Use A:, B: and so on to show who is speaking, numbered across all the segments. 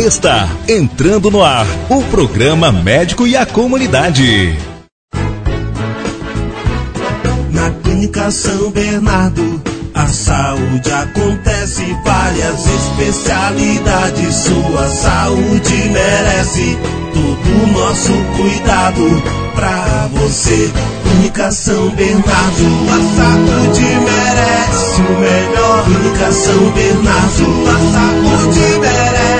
A: Está entrando no ar o programa Médico e a Comunidade.
B: Na Clínica São Bernardo, a saúde acontece, várias especialidades. Sua saúde merece todo o nosso cuidado pra você. Clínica São Bernardo, a saúde merece o melhor. Clínica São Bernardo, a saúde merece.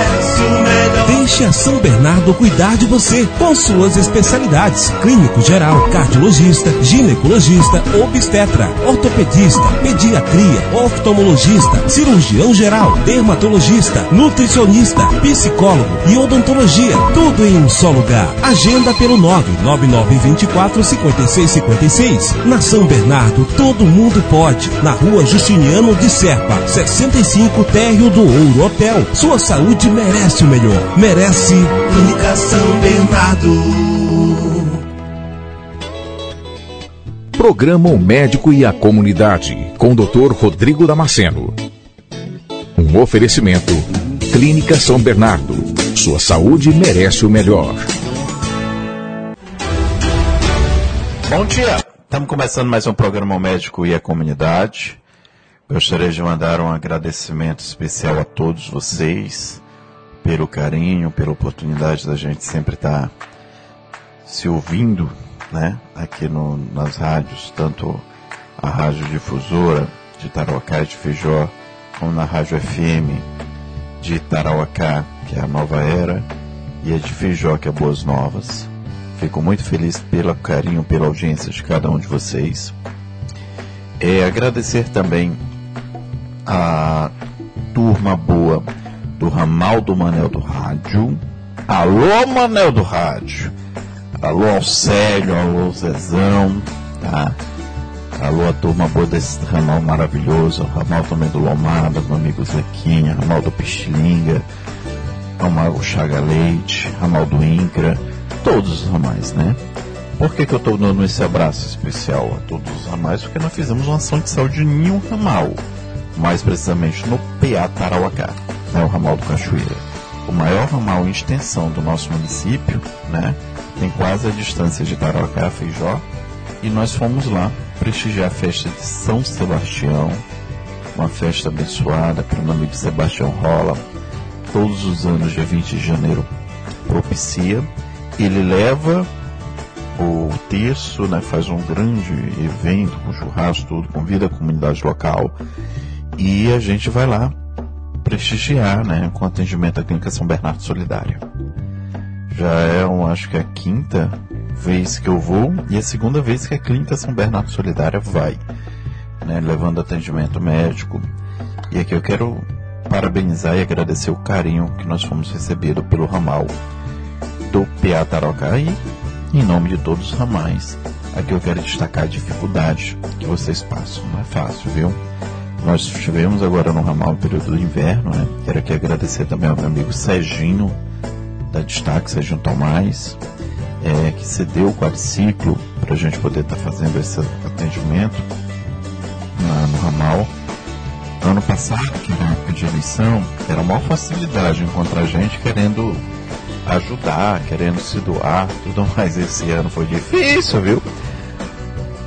C: Deixe a São Bernardo cuidar de você com suas especialidades: clínico geral, cardiologista, ginecologista, obstetra, ortopedista, pediatria, oftalmologista, cirurgião geral, dermatologista, nutricionista, psicólogo e odontologia. Tudo em um só lugar. Agenda pelo 99924 5656. Na São Bernardo, todo mundo pode. Na rua Justiniano de Serpa, 65 Térreo do Ouro Hotel. Sua saúde merece o melhor. Merece.
B: Clínica São Bernardo.
A: Programa O Médico e a Comunidade, com o Dr. Rodrigo Damasceno. Um oferecimento. Clínica São Bernardo. Sua saúde merece o melhor.
D: Bom dia! Estamos começando mais um programa O Médico e a Comunidade. Gostaria de mandar um agradecimento especial a todos vocês pelo carinho, pela oportunidade da gente sempre estar se ouvindo, né? Aqui no, nas rádios, tanto a rádio difusora de Tarauacá e de Feijó, como na rádio FM de Tarauacá, que é a Nova Era, e a de Feijó, que é Boas Novas. Fico muito feliz pelo carinho, pela audiência de cada um de vocês. É, agradecer também a turma boa do ramal do Manel do Rádio. Alô, Manel do Rádio. Alô, Alcélio, alô, Zezão, tá? Alô, a turma boa desse ramal maravilhoso. Ramal também do Lomada, meu amigo Zequinha, ramal do Pichilinga, ramal do Chaga Leite, ramal do Incra, todos os ramais, né? Por que, que eu estou dando esse abraço especial a todos os ramais? Porque nós fizemos uma ação de saúde em um ramal, mais precisamente no PA Tarauacá, né, o ramal do Cachoeira. O maior ramal em extensão do nosso município, né? Tem quase a distância de Tarauacá a Feijó. E nós fomos lá prestigiar a festa de São Sebastião, uma festa abençoada pelo nome de Sebastião Rola. Todos os anos, dia 20 de janeiro, propicia. Ele leva o terço, né, faz um grande evento com churrasco, tudo, convida a comunidade local e a gente vai lá prestigiar, né, com atendimento à Clínica São Bernardo Solidária. Já é, eu acho que é a quinta vez que eu vou e a segunda vez que a Clínica São Bernardo Solidária vai, né, levando atendimento médico. E aqui eu quero parabenizar e agradecer o carinho que nós fomos recebidos pelo ramal do PA Tarocaí em nome de todos os ramais. Aqui eu quero destacar a dificuldade que vocês passam. Não é fácil, viu? Nós estivemos agora no ramal período do inverno, né? Quero aqui agradecer também ao meu amigo Serginho, da Destaque, Serginho Tomás, é, que cedeu o quadriciclo para a gente poder estar tá fazendo esse atendimento na, no ramal. Ano passado, que na época de eleição, era uma facilidade encontrar gente querendo ajudar, querendo se doar, tudo mais. Esse ano foi difícil, viu?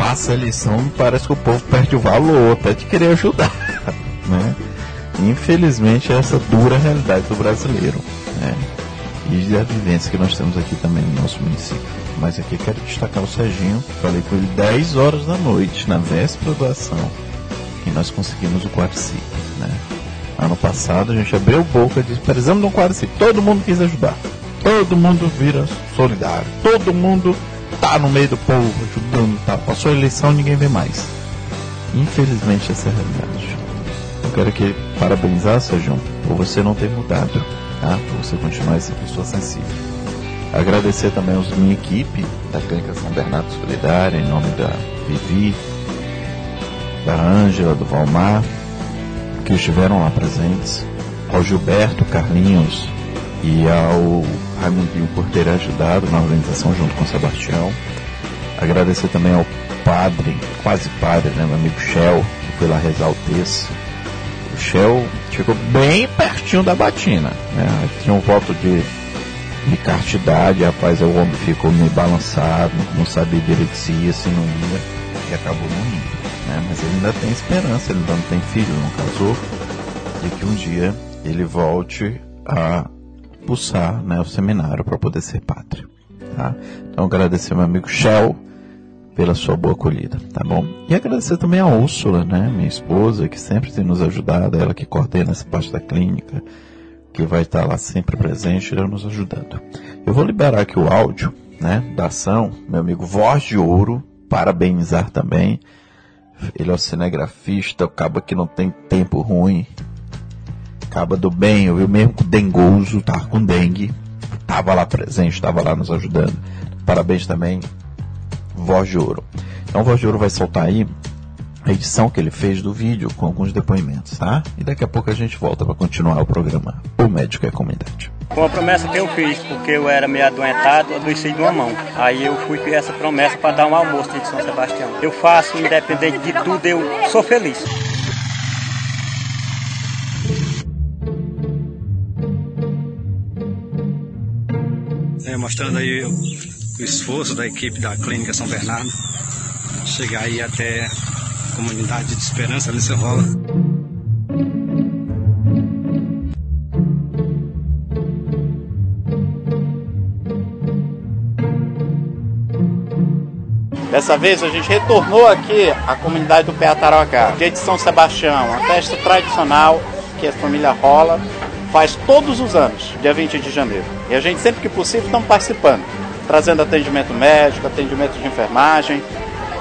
D: Passa a eleição, parece que o povo perde o valor até de querer ajudar, né? Infelizmente, é essa dura realidade do brasileiro, né? E a vivência que nós temos aqui também no nosso município. Mas aqui quero destacar o Serginho, falei com ele 10 horas da noite, na véspera da ação, e nós conseguimos o quadriciclo, né? Ano passado a gente abriu boca e disse, precisamos de um quadriciclo. Todo mundo quis ajudar. Todo mundo vira solidário. Todo mundo tá no meio do povo ajudando. Tá? Passou a eleição ninguém vê mais. Infelizmente essa é a realidade. Eu quero aqui parabenizar, Sérgio, por você não ter mudado, tá? Por você continuar essa pessoa sensível. Agradecer também aos minha equipe da Clínica São Bernardo Solidária, em nome da Vivi, da Ângela, do Valmar, que estiveram lá presentes, ao Gilberto, Carlinhos e ao Raimundinho por ter ajudado na organização junto com o Sebastião. Agradecer também ao padre, quase padre, né, meu amigo Shell, que foi lá rezar o texto. O Shell ficou bem pertinho da batina. Né? Tinha um voto de, de cartidade, rapaz, o homem ficou meio balançado, não sabia direito se ia, se não ia, e acabou não indo. Né? Mas ele ainda tem esperança, ele ainda não tem filho, não casou, de que um dia ele volte a pulsar né, o seminário para poder ser pátrio. Tá? Então agradecer meu amigo Shell pela sua boa acolhida, tá bom? E agradecer também a Úrsula, né, minha esposa, que sempre tem nos ajudado, ela que coordena essa parte da clínica, que vai estar lá sempre presente, ela nos ajudando. Eu vou liberar aqui o áudio, né, da ação, meu amigo Voz de Ouro, parabenizar também. Ele é o cinegrafista, acaba que não tem tempo ruim, acaba do bem, eu vi mesmo com dengoso, tá com dengue, tava lá presente, estava lá nos ajudando. Parabéns também Voz de Ouro. Então, Voz de Ouro vai soltar aí a edição que ele fez do vídeo com alguns depoimentos, tá? E daqui a pouco a gente volta para continuar o programa O Médico é a Comunidade.
E: Foi uma promessa que eu fiz, porque eu era meio adoentado, adoeci de uma mão. Aí eu fui com essa promessa para dar um almoço de São Sebastião. Eu faço, independente de tudo, eu sou feliz.
F: Mostrando aí o esforço da equipe da Clínica São Bernardo chegar aí até a comunidade de Esperança Rola.
G: Dessa vez a gente retornou aqui à comunidade do Peatarocá, dia de São Sebastião, uma festa tradicional que a família Rola faz todos os anos, dia 20 de janeiro. E a gente sempre que possível estamos participando trazendo atendimento médico, atendimento de enfermagem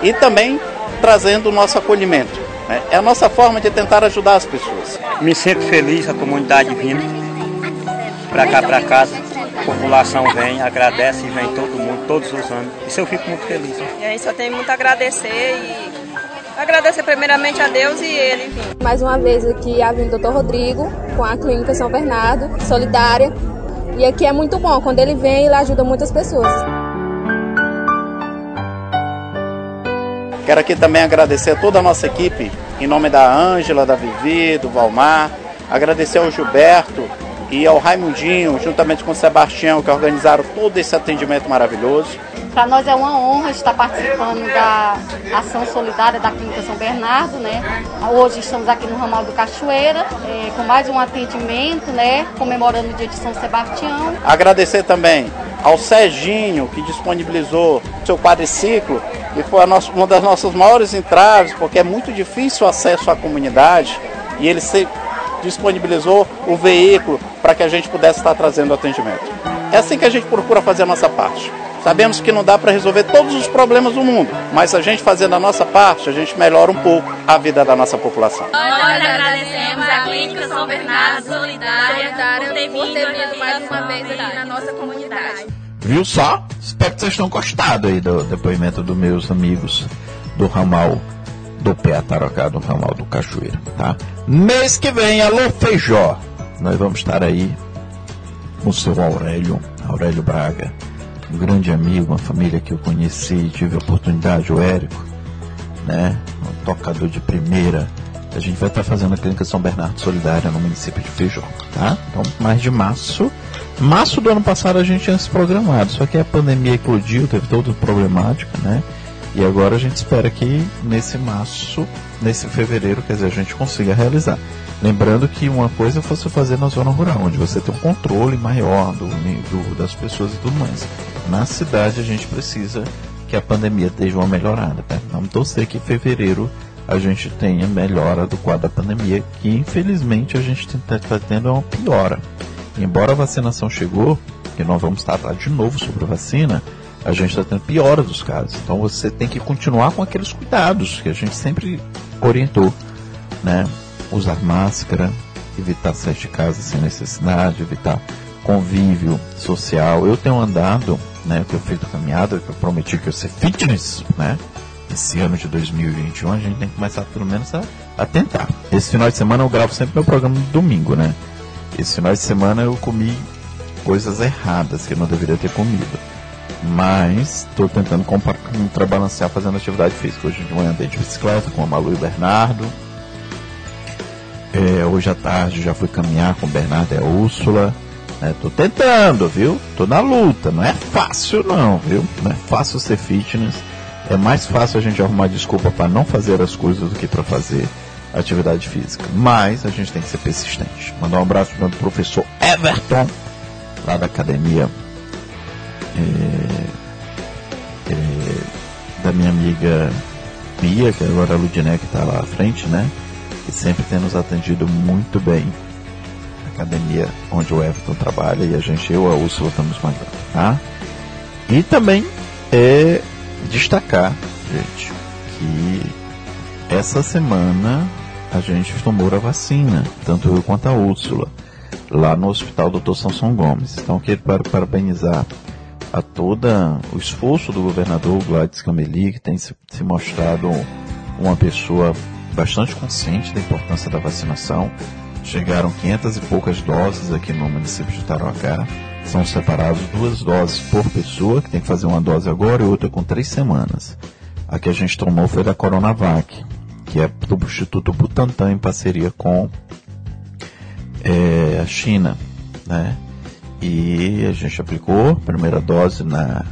G: e também trazendo o nosso acolhimento. Né? É a nossa forma de tentar ajudar as pessoas.
E: Me sinto feliz, a comunidade vindo para cá, para casa. A população vem, agradece e vem todo mundo, todos os anos. Isso eu fico muito feliz.
H: E aí só tenho muito a agradecer e agradecer primeiramente a Deus e ele.
I: Mais uma vez aqui a vinda do Dr. Rodrigo com a Clínica São Bernardo, solidária, e aqui é muito bom, quando ele vem, ele ajuda muitas pessoas.
G: Quero aqui também agradecer a toda a nossa equipe, em nome da Ângela, da Vivi, do Valmar, agradecer ao Gilberto e ao Raimundinho, juntamente com o Sebastião, que organizaram todo esse atendimento maravilhoso.
J: Para nós é uma honra estar participando da ação solidária da Clínica São Bernardo, né? Hoje estamos aqui no Ramal do Cachoeira, é, com mais um atendimento, né? Comemorando o dia de São Sebastião.
G: Agradecer também ao Serginho, que disponibilizou seu quadriciclo e foi nossa, uma das nossas maiores entraves, porque é muito difícil o acesso à comunidade e ele se disponibilizou o veículo para que a gente pudesse estar trazendo atendimento. É assim que a gente procura fazer a nossa parte. Sabemos que não dá para resolver todos os problemas do mundo, mas a gente fazendo a nossa parte, a gente melhora um pouco a vida da nossa população.
H: Nós agradecemos a Clínica São Bernardo Solidária, Solidária por ter vindo mais uma vez aqui na nossa comunidade.
D: Viu só? Espero que vocês tenham gostado aí do depoimento dos meus amigos do ramal do pé atarocado, do ramal do Cachoeira, tá? Mês que vem, alô Feijó, nós vamos estar aí com o seu Aurélio, Aurélio Braga, um grande amigo, uma família que eu conheci, tive a oportunidade, o Érico, né? Um tocador de primeira. A gente vai estar fazendo a Clínica São Bernardo Solidária no município de Feijó, tá? Então, mais de março. Março do ano passado a gente tinha se programado, só que a pandemia eclodiu, teve toda problemática, né? E agora a gente espera que nesse março, nesse fevereiro, quer dizer, a gente consiga realizar. Lembrando que uma coisa é você fazer na zona rural, onde você tem um controle maior do, do, das pessoas e tudo mais. Na cidade a gente precisa que a pandemia esteja uma melhorada. Tá? Vamos torcer que em fevereiro a gente tenha melhora do quadro da pandemia, que infelizmente a gente está tá tendo uma piora. Embora a vacinação chegou, que nós vamos tratar de novo sobre a vacina, a gente está tendo piora dos casos. Então você tem que continuar com aqueles cuidados que a gente sempre orientou, né? usar máscara, evitar sair de casa sem necessidade, evitar convívio social. Eu tenho andado, né, eu tenho feito caminhada, que eu prometi que eu ia ser fitness, né? Esse ano de 2021 a gente tem que começar pelo menos a, a tentar. Esse final de semana eu gravo sempre meu programa no domingo, né? Esse final de semana eu comi coisas erradas que eu não deveria ter comido. Mas estou tentando contrabalancear fazendo atividade física. Hoje de manhã andei de bicicleta com a Malu e o Bernardo É, hoje à tarde já fui caminhar com o Bernardo e a Úrsula. É, tô tentando, viu? Tô na luta. Não é fácil não, viu? Não é fácil ser fitness. É mais fácil a gente arrumar desculpa para não fazer as coisas do que para fazer atividade física. Mas a gente tem que ser persistente. Mandar um abraço para o professor Everton, lá da academia é, é, da minha amiga Mia, que agora é a que está lá à frente, né? Que sempre tem nos atendido muito bem. Academia onde o Everton trabalha e a gente, eu e a Úrsula, estamos mandando, tá? E também é destacar, gente, que essa semana a gente tomou a vacina, tanto eu quanto a Úrsula, lá no Hospital Dr. Sansão Gomes. Então, quero parabenizar a toda o esforço do governador Gladys Cameli, que tem se mostrado uma pessoa bastante consciente da importância da vacinação. Chegaram 500 e poucas doses aqui no município de Tarauacá. São separados duas doses por pessoa, que tem que fazer uma dose agora e outra com três semanas. A que a gente tomou foi da Coronavac, que é do Instituto Butantan em parceria com é, a China, né? E a gente aplicou a primeira dose na,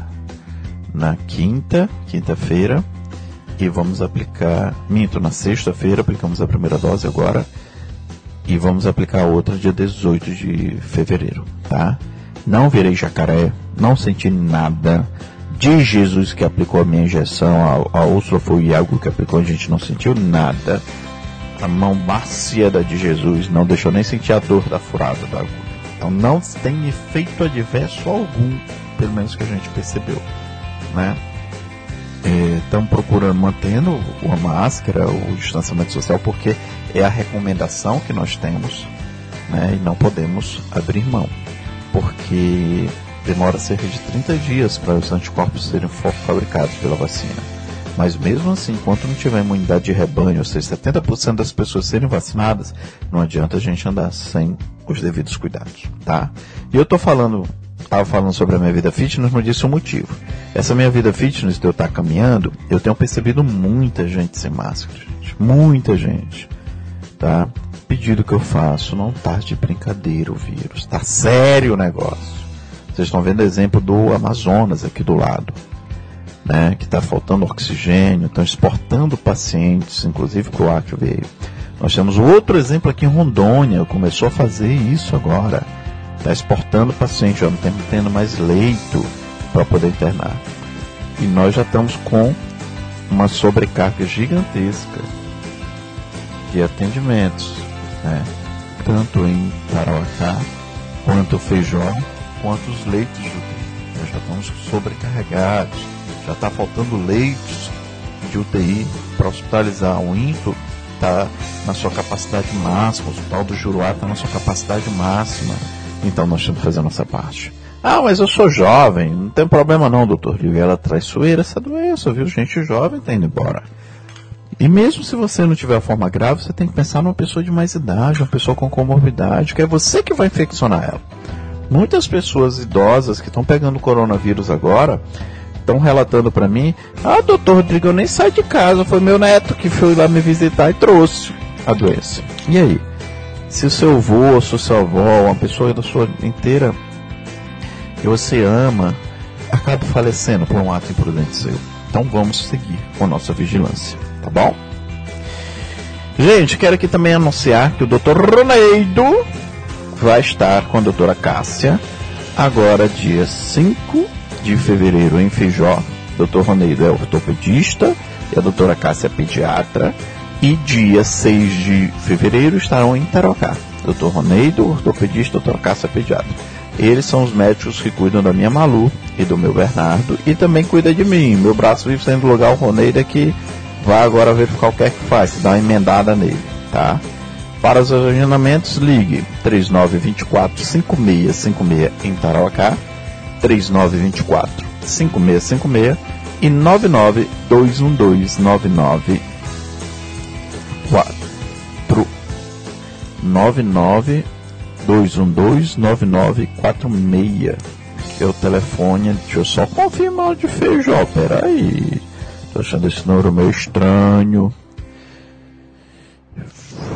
D: na quinta, quinta-feira, e vamos aplicar, minto, na sexta-feira aplicamos a primeira dose agora, e vamos aplicar outra dia 18 de fevereiro, tá? Não virei jacaré, não senti nada de Jesus que aplicou a minha injeção, a, a Úrsula foi o Iago que aplicou, a gente não sentiu nada. A mão macia da de Jesus não deixou nem sentir a dor da furada da agulha. Então não tem efeito adverso algum, pelo menos que a gente percebeu, né? Estão é, procurando mantendo a máscara, o distanciamento social, porque é a recomendação que nós temos, né? E não podemos abrir mão, porque demora cerca de 30 dias para os anticorpos serem fabricados pela vacina. Mas mesmo assim, enquanto não tiver imunidade de rebanho, ou seja, 70% das pessoas serem vacinadas, não adianta a gente andar sem os devidos cuidados, tá? E eu tô falando, estava falando sobre a minha vida fitness, não disse o motivo. Essa minha vida fitness de eu estar caminhando, eu tenho percebido muita gente sem máscara, gente. Muita gente, tá? Pedido que eu faço, não tá de brincadeira o vírus, tá sério o negócio. Vocês estão vendo o exemplo do Amazonas aqui do lado, né? Que está faltando oxigênio, estão exportando pacientes, inclusive para o Acre veio nós temos outro exemplo aqui em Rondônia, começou a fazer isso agora. Está exportando paciente, já não tem tendo mais leito para poder internar. E nós já estamos com uma sobrecarga gigantesca de atendimentos, né? tanto em Tarauacá, quanto Feijó, quanto os leitos de UTI. Nós já estamos sobrecarregados, já está faltando leitos de UTI para hospitalizar um INFO está na sua capacidade máxima, o Hospital do Juruá está na sua capacidade máxima. Então nós temos que fazer a nossa parte. Ah, mas eu sou jovem, não tem problema não, doutor. Ela traiçoeira essa doença, viu? Gente jovem está indo embora. E mesmo se você não tiver a forma grave, você tem que pensar numa pessoa de mais idade, uma pessoa com comorbidade, que é você que vai infeccionar ela. Muitas pessoas idosas que estão pegando coronavírus agora, estão relatando para mim: Ah, doutor Rodrigo, eu nem saí de casa, foi meu neto que foi lá me visitar e trouxe a doença. E aí? Se o seu avô, ou o seu avó, uma pessoa da sua inteira que você ama, acaba falecendo por um ato imprudente seu. Então vamos seguir com a nossa vigilância, tá bom? Gente, quero aqui também anunciar que o Dr. Ronaldo vai estar com a doutora Cássia agora dia 5 de fevereiro em Feijó, Dr. Roneiro é ortopedista e a doutora Cássia é pediatra. E dia 6 de fevereiro estarão em Tarocá. Dr. Roneiro, ortopedista, doutora Cássia é pediatra. Eles são os médicos que cuidam da minha Malu e do meu Bernardo e também cuida de mim. Meu braço vive sendo lugar, o Roneiro é que vai agora verificar o que é que faz, dá uma emendada nele, tá? Para os agendamentos, ligue 3924 5656 em Tarauacá 3924 5656 e 9921299 992129946 que é o telefone deixa eu só confirmar de feijão peraí tô achando esse número meio estranho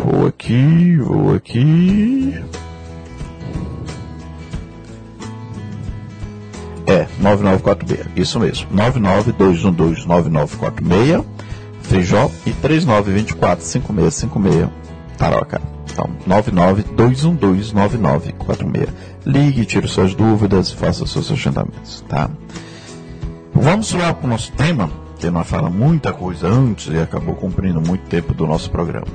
D: Vou aqui, vou aqui. É, 9946, isso mesmo. 992129946, Feijó e 39245656, Taroca. Então, 992129946. Ligue, tire suas dúvidas, faça seus agendamentos, tá? Vamos lá para o nosso tema, que nós falamos muita coisa antes e acabou cumprindo muito tempo do nosso programa.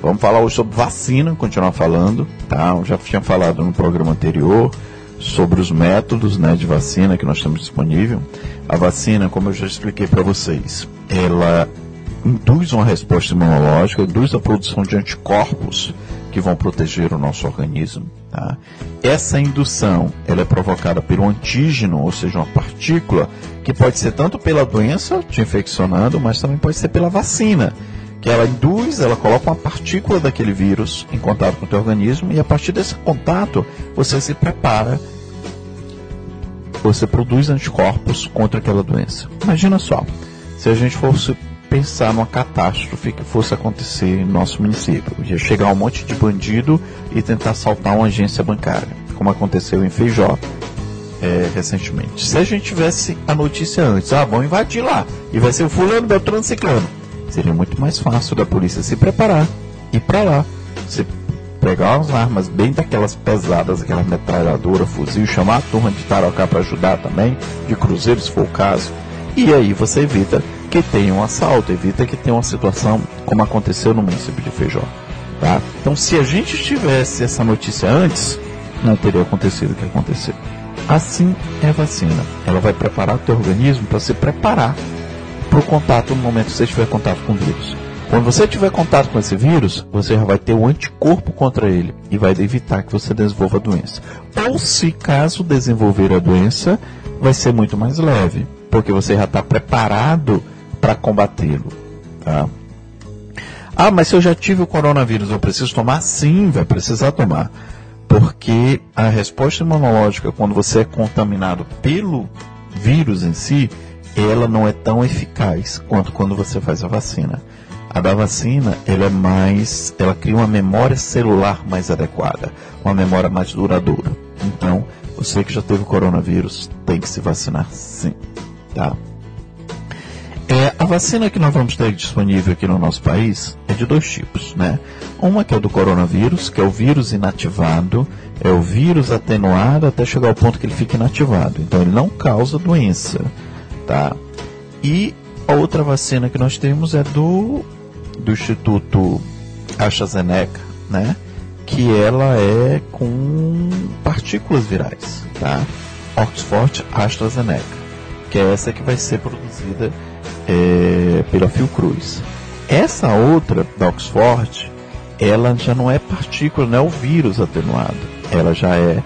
D: Vamos falar hoje sobre vacina, continuar falando, tá? Eu já tinha falado no programa anterior sobre os métodos né, de vacina que nós temos disponível. A vacina, como eu já expliquei para vocês, ela induz uma resposta imunológica, induz a produção de anticorpos que vão proteger o nosso organismo. Tá? Essa indução ela é provocada pelo antígeno, ou seja, uma partícula, que pode ser tanto pela doença te infeccionando, mas também pode ser pela vacina que ela induz, ela coloca uma partícula daquele vírus em contato com o teu organismo e a partir desse contato você se prepara, você produz anticorpos contra aquela doença. Imagina só, se a gente fosse pensar numa catástrofe que fosse acontecer no nosso município, ia chegar um monte de bandido e tentar assaltar uma agência bancária, como aconteceu em Feijó é, recentemente. Se a gente tivesse a notícia antes, ah, vão invadir lá e vai ser o fulano, beltrano, ciclano Seria muito mais fácil da polícia se preparar, ir para lá, se pegar umas armas bem daquelas pesadas, aquela metralhadora, fuzil, chamar a turma de Tarocá para ajudar também, de cruzeiro se for o caso. E aí você evita que tenha um assalto, evita que tenha uma situação como aconteceu no município de Feijó. Tá? Então, se a gente tivesse essa notícia antes, não teria acontecido o que aconteceu. Assim é a vacina. Ela vai preparar o teu organismo para se preparar para o contato no momento que você tiver contato com o vírus. Quando você tiver contato com esse vírus, você já vai ter um anticorpo contra ele e vai evitar que você desenvolva a doença. Ou se caso desenvolver a doença, vai ser muito mais leve, porque você já está preparado para combatê-lo. Tá? Ah, mas se eu já tive o coronavírus, eu preciso tomar? Sim, vai precisar tomar. Porque a resposta imunológica, quando você é contaminado pelo vírus em si, ela não é tão eficaz quanto quando você faz a vacina. A da vacina, ela é mais, ela cria uma memória celular mais adequada, uma memória mais duradoura. Então, você que já teve coronavírus tem que se vacinar sim, tá? É, a vacina que nós vamos ter disponível aqui no nosso país é de dois tipos, né? Uma que é o do coronavírus, que é o vírus inativado, é o vírus atenuado até chegar ao ponto que ele fica inativado. Então ele não causa doença tá? E a outra vacina que nós temos é do, do Instituto AstraZeneca, né? Que ela é com partículas virais, tá? Oxford AstraZeneca, que é essa que vai ser produzida é, pela Fiocruz. Essa outra da Oxford, ela já não é partícula, não é o vírus atenuado. Ela já é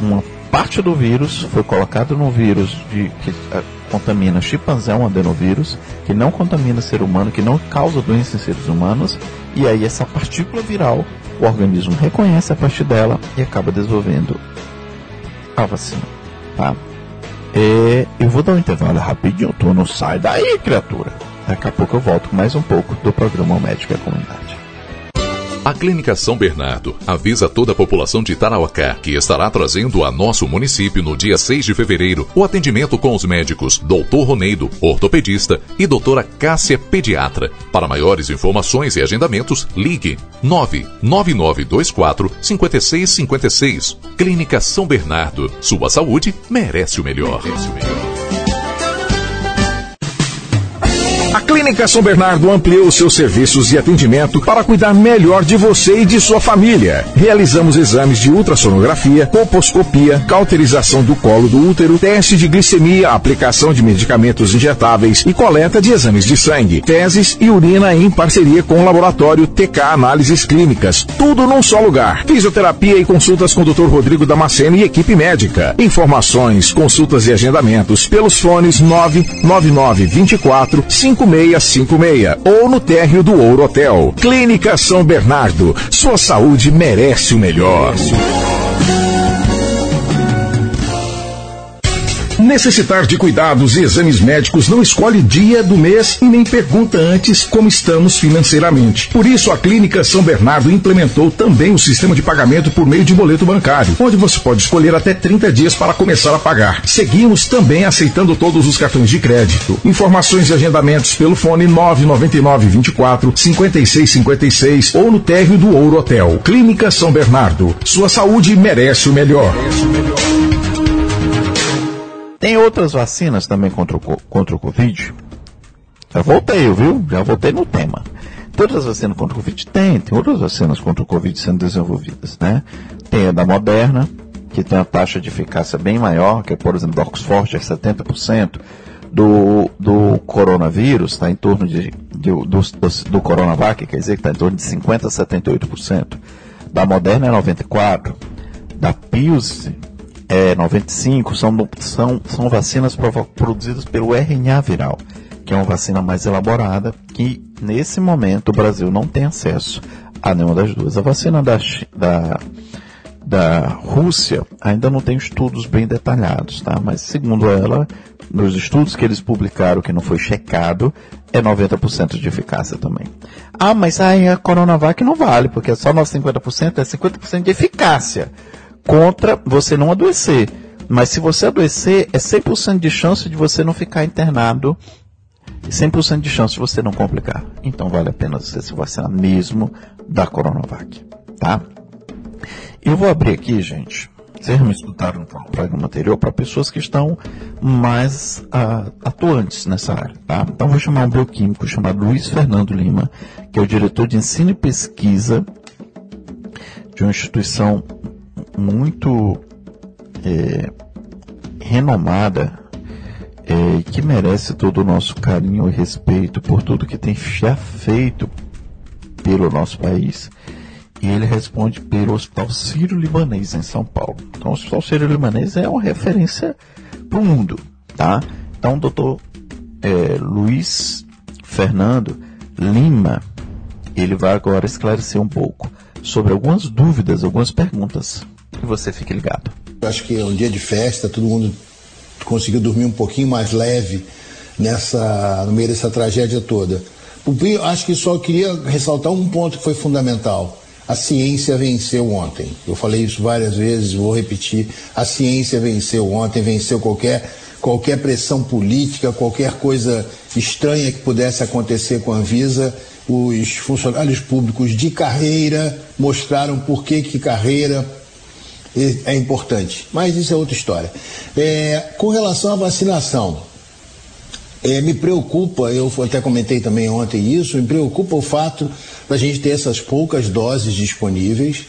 D: uma parte do vírus, foi colocado no vírus de, que contamina chimpanzé, um adenovírus, que não contamina ser humano, que não causa doença em seres humanos, e aí essa partícula viral, o organismo reconhece a partir dela e acaba desenvolvendo a vacina. Tá? É, eu vou dar um intervalo rapidinho, tu não sai daí, criatura. Daqui a pouco eu volto mais um pouco do programa Médico e a Comunidade.
A: A Clínica São Bernardo avisa toda a população de Tarauacá que estará trazendo a nosso município no dia 6 de fevereiro o atendimento com os médicos Dr. Roneido, ortopedista, e doutora Cássia, pediatra. Para maiores informações e agendamentos, ligue 99924 5656. Clínica São Bernardo. Sua saúde merece o melhor. Merece o melhor. A Clínica São Bernardo ampliou seus serviços e atendimento para cuidar melhor de você e de sua família. Realizamos exames de ultrassonografia, colposcopia, cauterização do colo do útero, teste de glicemia, aplicação de medicamentos injetáveis e coleta de exames de sangue, teses e urina em parceria com o laboratório TK Análises Clínicas. Tudo num só lugar. Fisioterapia e consultas com o Dr. Rodrigo Damasceno e equipe médica. Informações, consultas e agendamentos pelos fones 999 24 5656 ou no térreo do Ouro Hotel. Clínica São Bernardo. Sua saúde merece o melhor. Necessitar de cuidados e exames médicos não escolhe dia do mês e nem pergunta antes como estamos financeiramente. Por isso, a Clínica São Bernardo implementou também o sistema de pagamento por meio de boleto bancário, onde você pode escolher até 30 dias para começar a pagar. Seguimos também aceitando todos os cartões de crédito. Informações e agendamentos pelo fone 999 24 56 56 ou no térreo do Ouro Hotel. Clínica São Bernardo. Sua saúde merece o melhor. Merece o melhor.
D: Tem outras vacinas também contra o, contra o Covid? Já voltei, viu? Já voltei no tema. Todas as vacinas contra o Covid tem, tem outras vacinas contra o Covid sendo desenvolvidas, né? Tem a da Moderna, que tem uma taxa de eficácia bem maior, que é, por exemplo, da Oxford, é 70%. Do, do coronavírus, está em torno de, de do, do, do Coronavac, quer dizer que está em torno de 50% a 78%. Da Moderna é 94%. Da Pius é, 95 são, são, são vacinas produzidas pelo RNA viral, que é uma vacina mais elaborada, que nesse momento o Brasil não tem acesso a nenhuma das duas. A vacina da, da, da Rússia ainda não tem estudos bem detalhados, tá? mas segundo ela, nos estudos que eles publicaram, que não foi checado, é 90% de eficácia também. Ah, mas aí a Coronavac não vale, porque é só 50%, é 50% de eficácia contra você não adoecer. Mas se você adoecer, é 100% de chance de você não ficar internado e 100% de chance de você não complicar. Então vale a pena você se vacinar mesmo da Coronavac, tá? Eu vou abrir aqui, gente. Vocês me escutaram no programa anterior para pessoas que estão mais uh, atuantes nessa área, tá? Então vou chamar um bioquímico chamado Luiz Fernando Lima, que é o diretor de ensino e pesquisa de uma instituição muito é, renomada é, que merece todo o nosso carinho e respeito por tudo que tem já feito pelo nosso país. E ele responde pelo Hospital Sírio-Libanês em São Paulo. Então, o Hospital Sírio-Libanês é uma referência para o mundo, tá? Então, o doutor é, Luiz Fernando Lima, ele vai agora esclarecer um pouco sobre algumas dúvidas, algumas perguntas que você fique ligado.
K: Eu acho que é um dia de festa, todo mundo conseguiu dormir um pouquinho mais leve nessa, no meio dessa tragédia toda. Eu acho que só queria ressaltar um ponto que foi fundamental. A ciência venceu ontem. Eu falei isso várias vezes, vou repetir. A ciência venceu ontem, venceu qualquer, qualquer pressão política, qualquer coisa estranha que pudesse acontecer com a Visa. Os funcionários públicos de carreira mostraram por que, que carreira, é importante. Mas isso é outra história. É, com relação à vacinação, é, me preocupa, eu até comentei também ontem isso, me preocupa o fato da gente ter essas poucas doses disponíveis,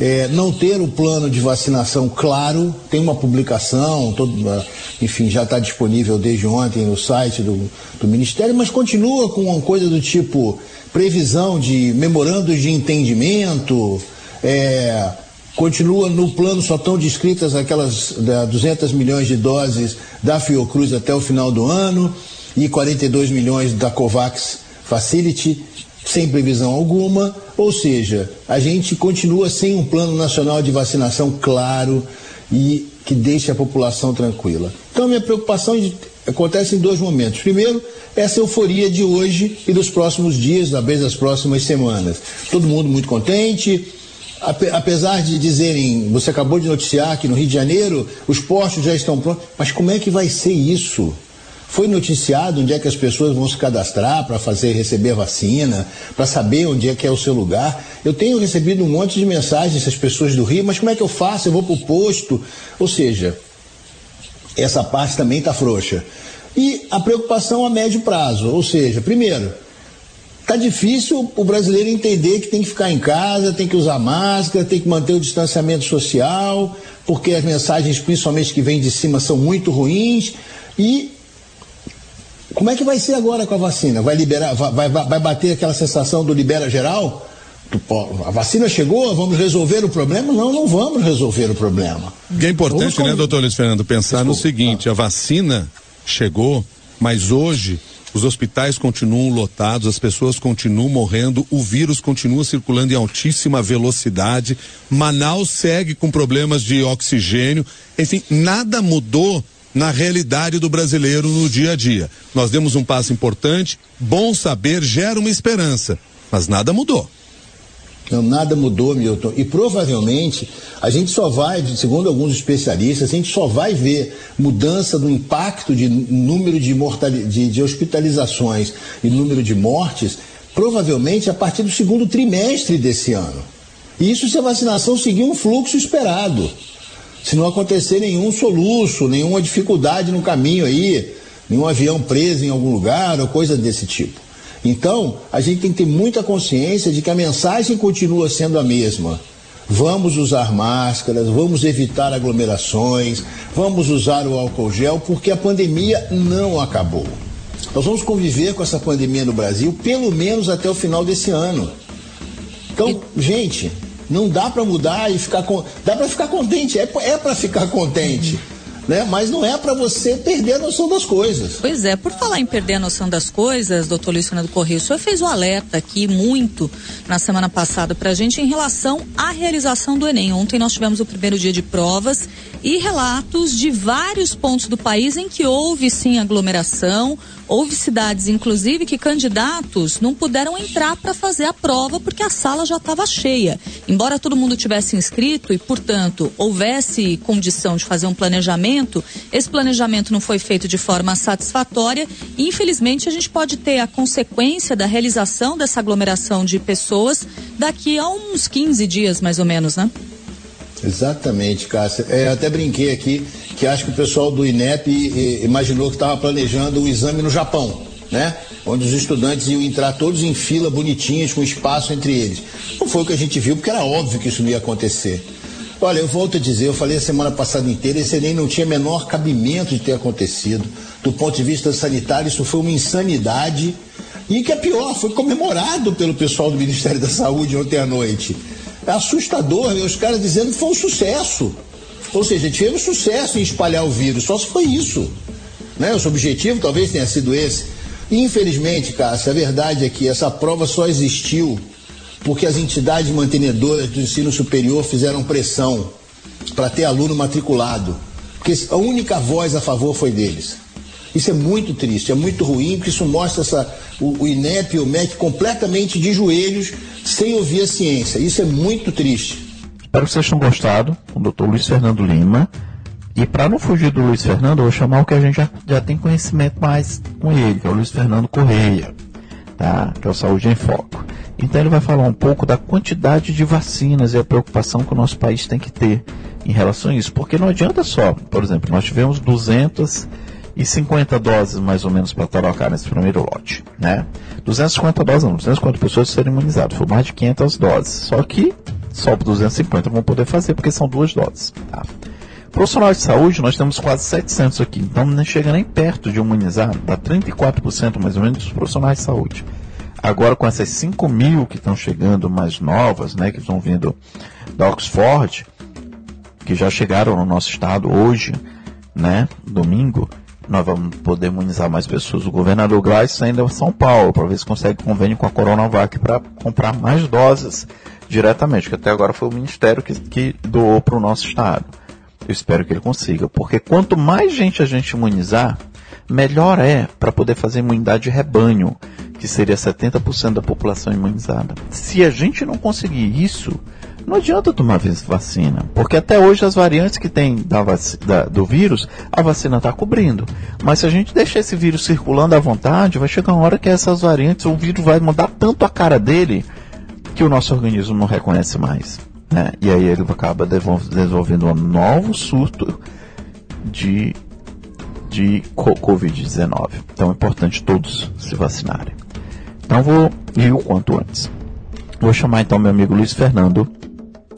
K: é, não ter o plano de vacinação claro, tem uma publicação, todo, enfim, já está disponível desde ontem no site do, do Ministério, mas continua com uma coisa do tipo previsão de memorandos de entendimento, é, Continua no plano, só estão descritas aquelas da 200 milhões de doses da Fiocruz até o final do ano e 42 milhões da COVAX Facility, sem previsão alguma. Ou seja, a gente continua sem um plano nacional de vacinação claro e que deixe a população tranquila. Então, minha preocupação acontece em dois momentos. Primeiro, essa euforia de hoje e dos próximos dias, talvez das próximas semanas. Todo mundo muito contente, apesar de dizerem, você acabou de noticiar que no Rio de Janeiro os postos já estão prontos, mas como é que vai ser isso? Foi noticiado onde é que as pessoas vão se cadastrar para fazer receber vacina, para saber onde é que é o seu lugar. Eu tenho recebido um monte de mensagens dessas pessoas do Rio, mas como é que eu faço? Eu vou para o posto? Ou seja, essa parte também está frouxa. E a preocupação a médio prazo, ou seja, primeiro, Tá difícil o brasileiro entender que tem que ficar em casa, tem que usar máscara, tem que manter o distanciamento social, porque as mensagens, principalmente que vêm de cima, são muito ruins. E como é que vai ser agora com a vacina? Vai liberar, vai, vai, vai bater aquela sensação do libera geral? A vacina chegou, vamos resolver o problema? Não, não vamos resolver o problema.
L: é importante, né, doutor Luiz Fernando, pensar Desculpa. no seguinte: a vacina chegou, mas hoje os hospitais continuam lotados, as pessoas continuam morrendo, o vírus continua circulando em altíssima velocidade. Manaus segue com problemas de oxigênio. Enfim, nada mudou na realidade do brasileiro no dia a dia. Nós demos um passo importante, bom saber, gera uma esperança, mas nada mudou.
K: Não, nada mudou, Milton. E provavelmente a gente só vai, segundo alguns especialistas, a gente só vai ver mudança do impacto de número de, de, de hospitalizações e número de mortes, provavelmente a partir do segundo trimestre desse ano. Isso se a vacinação seguir um fluxo esperado. Se não acontecer nenhum soluço, nenhuma dificuldade no caminho aí, nenhum avião preso em algum lugar ou coisa desse tipo. Então, a gente tem que ter muita consciência de que a mensagem continua sendo a mesma. Vamos usar máscaras, vamos evitar aglomerações, vamos usar o álcool gel, porque a pandemia não acabou. Nós vamos conviver com essa pandemia no Brasil pelo menos até o final desse ano. Então, gente, não dá para mudar e ficar com, dá para ficar contente, é, é para ficar contente né? Mas não é para você perder a noção das coisas.
M: Pois é, por falar em perder a noção das coisas, doutor Luiz Fernando Correia, o senhor fez o alerta aqui muito na semana passada para a gente em relação à realização do Enem. Ontem nós tivemos o primeiro dia de provas e relatos de vários pontos do país em que houve sim aglomeração, Houve cidades, inclusive, que candidatos não puderam entrar para fazer a prova porque a sala já estava cheia. Embora todo mundo tivesse inscrito e, portanto, houvesse condição de fazer um planejamento, esse planejamento não foi feito de forma satisfatória e, infelizmente, a gente pode ter a consequência da realização dessa aglomeração de pessoas daqui a uns 15 dias, mais ou menos, né?
K: Exatamente, Cássia. É, até brinquei aqui que acho que o pessoal do INEP imaginou que estava planejando o exame no Japão, né? Onde os estudantes iam entrar todos em fila bonitinhas, com espaço entre eles. Não foi o que a gente viu, porque era óbvio que isso não ia acontecer. Olha, eu volto a dizer, eu falei a semana passada inteira, esse Enem não tinha menor cabimento de ter acontecido. Do ponto de vista sanitário, isso foi uma insanidade. E que é pior, foi comemorado pelo pessoal do Ministério da Saúde ontem à noite. É assustador, os caras dizendo que foi um sucesso. Ou seja, tivemos sucesso em espalhar o vírus, só se foi isso. Né? O objetivo talvez tenha sido esse. Infelizmente, Cássio, a verdade é que essa prova só existiu porque as entidades mantenedoras do ensino superior fizeram pressão para ter aluno matriculado. Porque a única voz a favor foi deles. Isso é muito triste, é muito ruim, porque isso mostra essa, o, o INEP e o MEC completamente de joelhos, sem ouvir a ciência. Isso é muito triste.
D: Espero que vocês tenham gostado, o Dr. Luiz Fernando Lima. E para não fugir do Luiz Fernando, eu vou chamar o que a gente já, já tem conhecimento mais com ele, que é o Luiz Fernando Correia, tá? que é o Saúde em Foco. Então ele vai falar um pouco da quantidade de vacinas e a preocupação que o nosso país tem que ter em relação a isso. Porque não adianta só, por exemplo, nós tivemos 250 doses mais ou menos para colocar nesse primeiro lote, né? 250 doses não, 250 pessoas serem imunizadas, foi mais de 500 doses. Só que só 250 vão poder fazer, porque são duas doses. Tá? Profissionais de saúde, nós temos quase 700 aqui, então não chega nem perto de imunizar, dá 34% mais ou menos dos profissionais de saúde. Agora, com essas 5 mil que estão chegando mais novas, né, que estão vindo da Oxford, que já chegaram no nosso estado hoje, né, domingo, nós vamos poder imunizar mais pessoas. O governador Gleis ainda é São Paulo, para ver se consegue convênio com a Coronavac para comprar mais doses diretamente, que até agora foi o Ministério que, que doou para o nosso Estado. Eu espero que ele consiga, porque quanto mais gente a gente imunizar, melhor é para poder fazer imunidade de rebanho, que seria 70% da população imunizada. Se a gente não conseguir isso, não adianta tomar vacina, porque até hoje as variantes que tem da da, do vírus, a vacina está cobrindo. Mas se a gente deixar esse vírus circulando à vontade, vai chegar uma hora que essas variantes, o vírus vai mudar tanto a cara dele que o nosso organismo não reconhece mais. Né? E aí ele acaba desenvolvendo um novo surto de, de Covid-19. Então é importante todos se vacinarem. Então vou ir o quanto antes. Vou chamar então meu amigo Luiz Fernando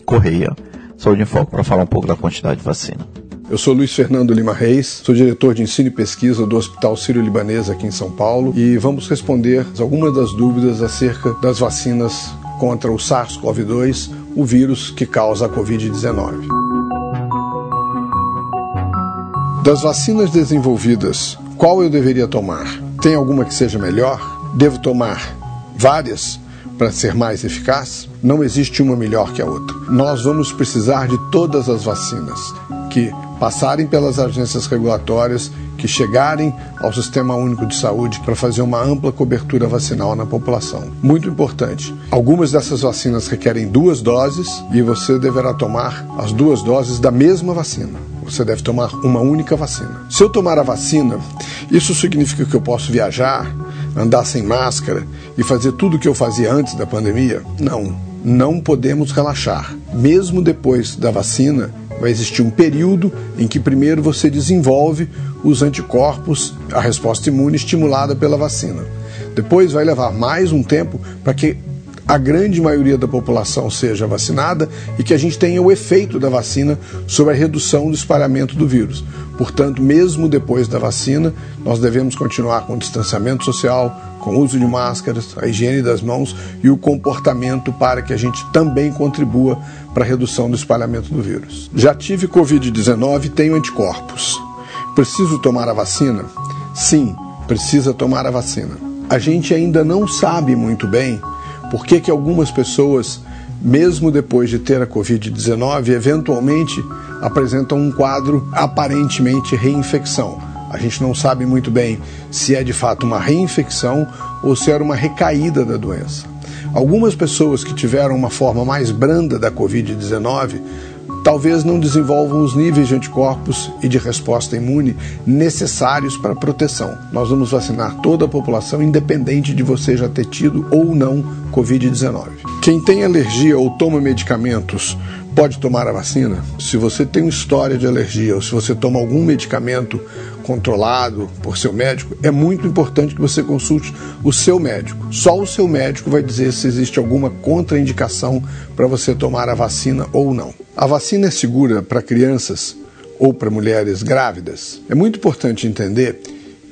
D: Correia, Saúde em Foco, para falar um pouco da quantidade de vacina.
N: Eu sou Luiz Fernando Lima Reis, sou diretor de ensino e pesquisa do Hospital Sírio-Libanês aqui em São Paulo e vamos responder algumas das dúvidas acerca das vacinas contra o SARS-CoV-2, o vírus que causa a Covid-19. Das vacinas desenvolvidas, qual eu deveria tomar? Tem alguma que seja melhor? Devo tomar várias para ser mais eficaz? Não existe uma melhor que a outra. Nós vamos precisar de todas as vacinas que passarem pelas agências regulatórias, que chegarem ao Sistema Único de Saúde para fazer uma ampla cobertura vacinal na população. Muito importante. Algumas dessas vacinas requerem duas doses e você deverá tomar as duas doses da mesma vacina. Você deve tomar uma única vacina. Se eu tomar a vacina, isso significa que eu posso viajar, andar sem máscara e fazer tudo o que eu fazia antes da pandemia? Não. Não podemos relaxar. Mesmo depois da vacina, vai existir um período em que primeiro você desenvolve os anticorpos, a resposta imune estimulada pela vacina. Depois vai levar mais um tempo para que a grande maioria da população seja vacinada e que a gente tenha o efeito da vacina sobre a redução do espalhamento do vírus. Portanto, mesmo depois da vacina, nós devemos continuar com o distanciamento social, com o uso de máscaras, a higiene das mãos e o comportamento para que a gente também contribua para a redução do espalhamento do vírus. Já tive Covid-19 e tenho anticorpos. Preciso tomar a vacina? Sim, precisa tomar a vacina. A gente ainda não sabe muito bem por que, que algumas pessoas, mesmo depois de ter a Covid-19, eventualmente apresentam um quadro aparentemente reinfecção. A gente não sabe muito bem se é de fato uma reinfecção ou se era uma recaída da doença. Algumas pessoas que tiveram uma forma mais branda da Covid-19 talvez não desenvolvam os níveis de anticorpos e de resposta imune necessários para a proteção. Nós vamos vacinar toda a população, independente de você já ter tido ou não Covid-19. Quem tem alergia ou toma medicamentos pode tomar a vacina? Se você tem uma história de alergia ou se você toma algum medicamento controlado por seu médico, é muito importante que você consulte o seu médico. Só o seu médico vai dizer se existe alguma contraindicação para você tomar a vacina ou não. A vacina é segura para crianças ou para mulheres grávidas? É muito importante entender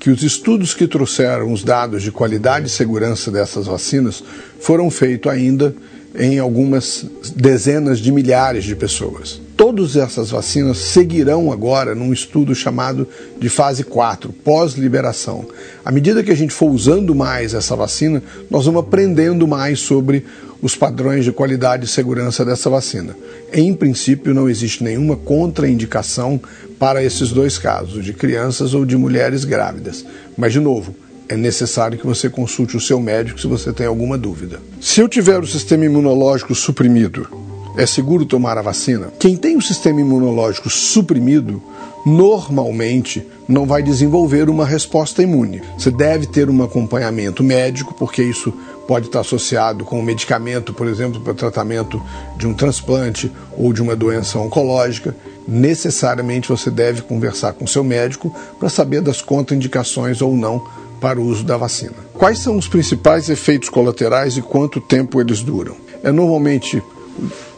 N: que os estudos que trouxeram os dados de qualidade e segurança dessas vacinas foram feitos ainda em algumas dezenas de milhares de pessoas. Todas essas vacinas seguirão agora num estudo chamado de fase 4, pós-liberação. À medida que a gente for usando mais essa vacina, nós vamos aprendendo mais sobre os padrões de qualidade e segurança dessa vacina. Em princípio, não existe nenhuma contraindicação para esses dois casos, de crianças ou de mulheres grávidas. Mas, de novo, é necessário que você consulte o seu médico se você tem alguma dúvida. Se eu tiver o sistema imunológico suprimido, é seguro tomar a vacina? Quem tem o sistema imunológico suprimido, normalmente não vai desenvolver uma resposta imune. Você deve ter um acompanhamento médico, porque isso pode estar associado com um medicamento, por exemplo, para tratamento de um transplante ou de uma doença oncológica. Necessariamente você deve conversar com seu médico para saber das contraindicações ou não para o uso da vacina. Quais são os principais efeitos colaterais e quanto tempo eles duram? É normalmente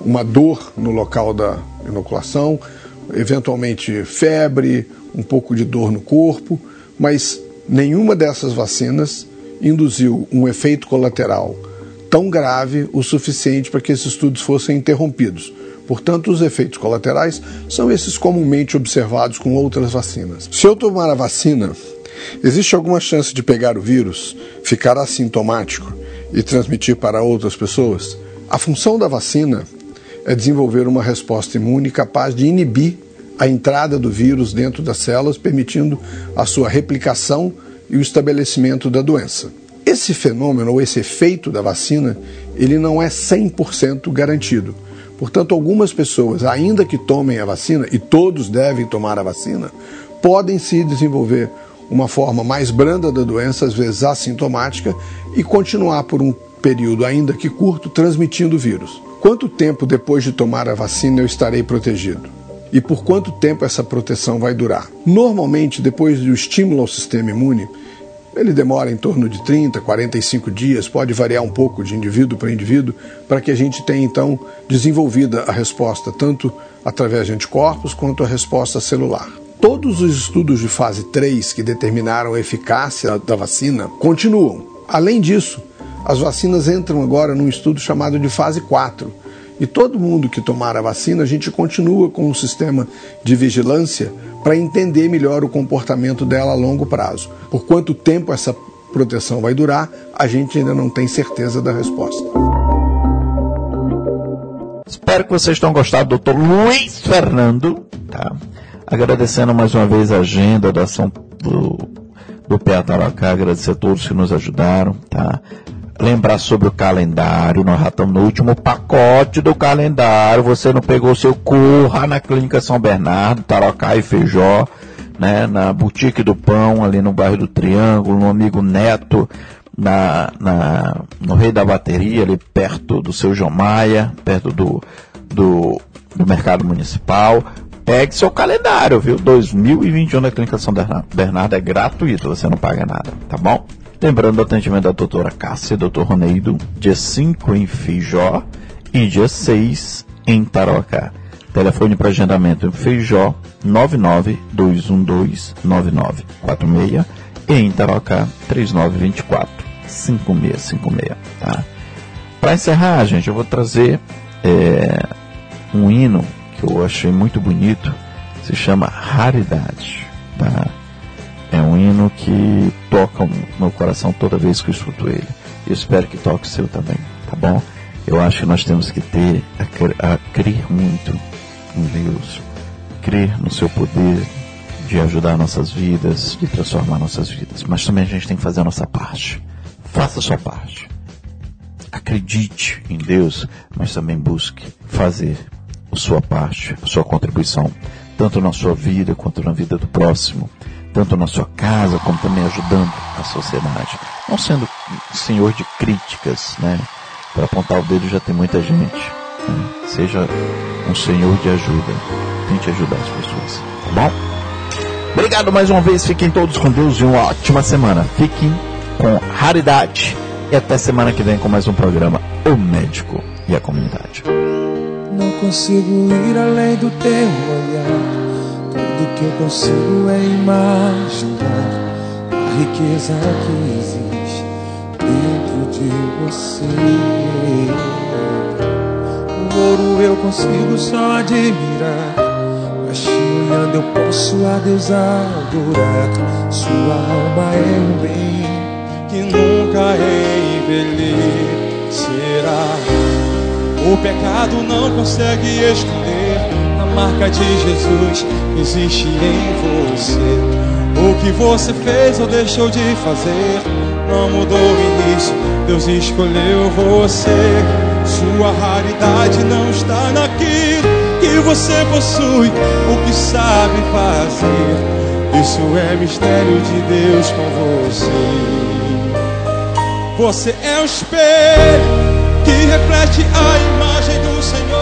N: uma dor no local da inoculação, eventualmente febre, um pouco de dor no corpo, mas nenhuma dessas vacinas induziu um efeito colateral tão grave o suficiente para que esses estudos fossem interrompidos. Portanto, os efeitos colaterais são esses comumente observados com outras vacinas. Se eu tomar a vacina Existe alguma chance de pegar o vírus, ficar assintomático e transmitir para outras pessoas? A função da vacina é desenvolver uma resposta imune capaz de inibir a entrada do vírus dentro das células, permitindo a sua replicação e o estabelecimento da doença. Esse fenômeno ou esse efeito da vacina, ele não é 100% garantido. Portanto, algumas pessoas, ainda que tomem a vacina, e todos devem tomar a vacina, podem se desenvolver uma forma mais branda da doença, às vezes assintomática, e continuar por um período, ainda que curto, transmitindo o vírus. Quanto tempo depois de tomar a vacina eu estarei protegido? E por quanto tempo essa proteção vai durar? Normalmente, depois do estímulo ao sistema imune, ele demora em torno de 30, 45 dias, pode variar um pouco de indivíduo para indivíduo, para que a gente tenha então desenvolvida a resposta, tanto através de anticorpos quanto a resposta celular. Todos os estudos de fase 3 que determinaram a eficácia da vacina continuam. Além disso, as vacinas entram agora num estudo chamado de fase 4. E todo mundo que tomar a vacina, a gente continua com um sistema de vigilância para entender melhor o comportamento dela a longo prazo. Por quanto tempo essa proteção vai durar, a gente ainda não tem certeza da resposta.
D: Espero que vocês tenham gostado do Dr. Luiz Fernando, tá? Agradecendo mais uma vez a agenda da ação do, do PA Tarocá, agradecer a todos que nos ajudaram, tá? Lembrar sobre o calendário, nós já estamos no último pacote do calendário. Você não pegou seu curra na Clínica São Bernardo, Tarocá e Feijó, né? Na Boutique do Pão, ali no bairro do Triângulo, no amigo Neto, na, na, no Rei da Bateria, ali perto do seu João Maia, perto do, do, do Mercado Municipal. Pegue seu calendário, viu? 2021 na Clínica São Bernardo é gratuito, você não paga nada, tá bom? Lembrando o atendimento da doutora Cássia e doutor Roneido, dia 5 em Feijó e dia 6 em Tarocá. Telefone para agendamento em Feijó 992129946 e em Tarocá 3924 5656, tá? Para encerrar, gente, eu vou trazer é, um hino que eu achei muito bonito, se chama Raridade, tá? É um hino que toca no meu coração toda vez que eu escuto ele. Eu espero que toque o seu também, tá bom? Eu acho que nós temos que ter a, a crer muito em Deus, crer no seu poder de ajudar nossas vidas, de transformar nossas vidas. Mas também a gente tem que fazer a nossa parte. Faça a sua parte. Acredite em Deus, mas também busque fazer a sua parte, a sua contribuição, tanto na sua vida quanto na vida do próximo tanto na sua casa como também ajudando a sociedade. Não sendo senhor de críticas, né? Para apontar o dedo já tem muita gente. Né? Seja um senhor de ajuda. Tente ajudar as pessoas. Tá bom? Obrigado mais uma vez. Fiquem todos com Deus e uma ótima semana. Fiquem com raridade. E até semana que vem com mais um programa O Médico e a Comunidade.
O: Não consigo ir além do teu olhar que eu consigo é imaginar a riqueza que existe dentro de você. O ouro eu consigo só admirar, mas te olhando eu posso a Deus adorar. Sua alma é um bem que nunca envelhecerá. O pecado não consegue esconder marca de Jesus existe em você. O que você fez ou deixou de fazer não mudou o início. Deus escolheu você. Sua raridade não está naquilo que você possui, o que sabe fazer. Isso é mistério de Deus com você. Você é o espelho que reflete a imagem do Senhor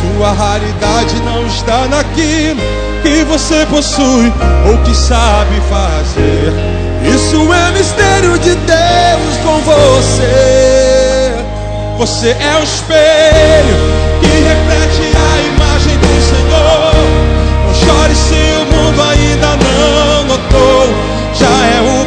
O: Sua raridade não está naquilo que você possui ou que sabe fazer. Isso é mistério de Deus com você. Você é o espelho que reflete a imagem do Senhor. Não chore se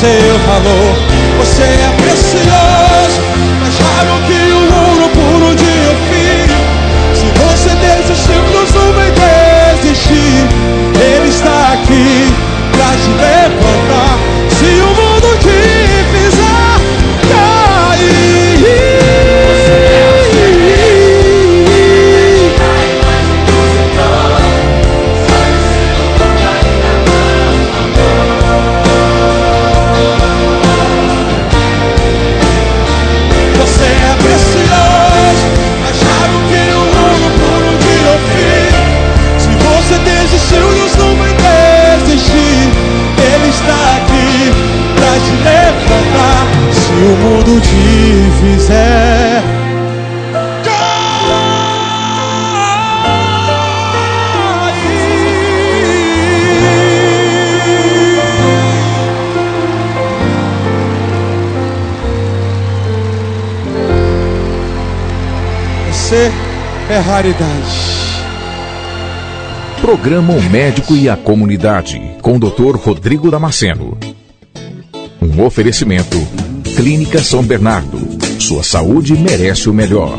O: seu valor. Você é precioso. caridade.
A: Programa O Médico e a Comunidade, com Dr. Rodrigo Damasceno. Um oferecimento: Clínica São Bernardo. Sua saúde merece o melhor.